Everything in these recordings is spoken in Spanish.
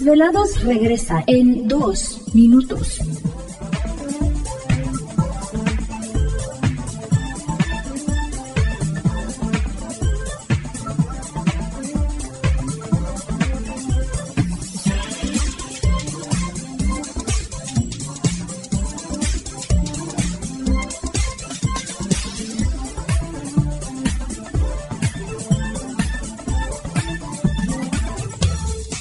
Desvelados regresa en 2 minutos.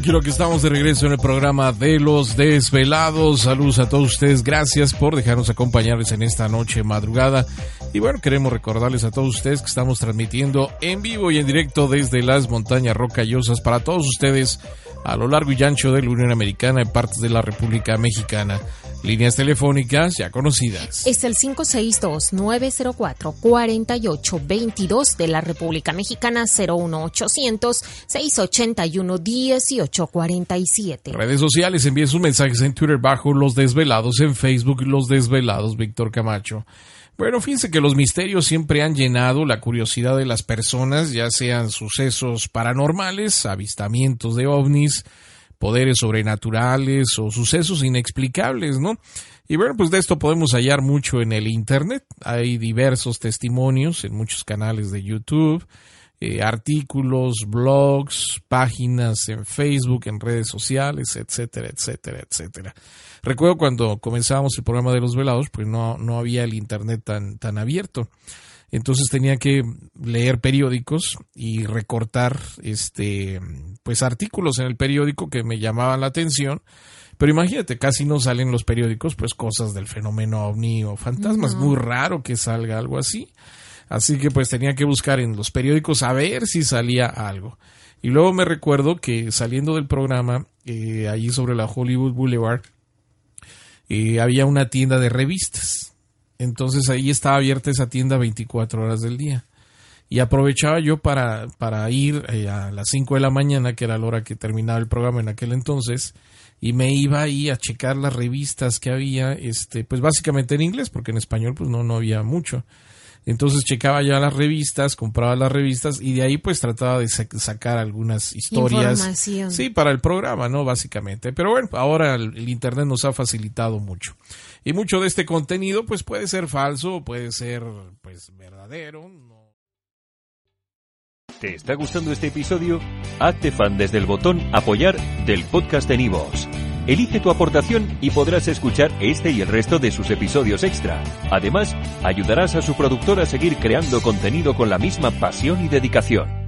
Quiero que estamos de regreso en el programa de los desvelados. Saludos a todos ustedes. Gracias por dejarnos acompañarles en esta noche madrugada. Y bueno, queremos recordarles a todos ustedes que estamos transmitiendo en vivo y en directo desde las montañas rocallosas para todos ustedes a lo largo y ancho de la Unión Americana en partes de la República Mexicana. Líneas telefónicas ya conocidas. Es el 562-904-4822 de la República Mexicana 01800-681-1847. Redes sociales, envíen sus mensajes en Twitter bajo Los Desvelados, en Facebook Los Desvelados, Víctor Camacho. Bueno, fíjense que los misterios siempre han llenado la curiosidad de las personas, ya sean sucesos paranormales, avistamientos de ovnis, poderes sobrenaturales o sucesos inexplicables, ¿no? Y bueno, pues de esto podemos hallar mucho en el Internet. Hay diversos testimonios en muchos canales de YouTube, eh, artículos, blogs, páginas en Facebook, en redes sociales, etcétera, etcétera, etcétera. Recuerdo cuando comenzábamos el programa de los velados, pues no, no había el Internet tan, tan abierto. Entonces tenía que leer periódicos y recortar este pues artículos en el periódico que me llamaban la atención. Pero imagínate, casi no salen los periódicos pues cosas del fenómeno ovni o fantasmas. Muy raro que salga algo así. Así que pues tenía que buscar en los periódicos a ver si salía algo. Y luego me recuerdo que saliendo del programa, eh, allí sobre la Hollywood Boulevard, eh, había una tienda de revistas entonces ahí estaba abierta esa tienda 24 horas del día. Y aprovechaba yo para, para ir eh, a las 5 de la mañana, que era la hora que terminaba el programa en aquel entonces, y me iba ahí a checar las revistas que había, este, pues básicamente en inglés, porque en español pues no, no había mucho. Entonces checaba ya las revistas, compraba las revistas y de ahí pues trataba de sacar algunas historias. Sí, para el programa, ¿no? Básicamente. Pero bueno, ahora el Internet nos ha facilitado mucho. Y mucho de este contenido pues puede ser falso, puede ser pues verdadero. ¿Te está gustando este episodio? Hazte fan desde el botón apoyar del podcast de Nivos. Elige tu aportación y podrás escuchar este y el resto de sus episodios extra. Además, ayudarás a su productor a seguir creando contenido con la misma pasión y dedicación.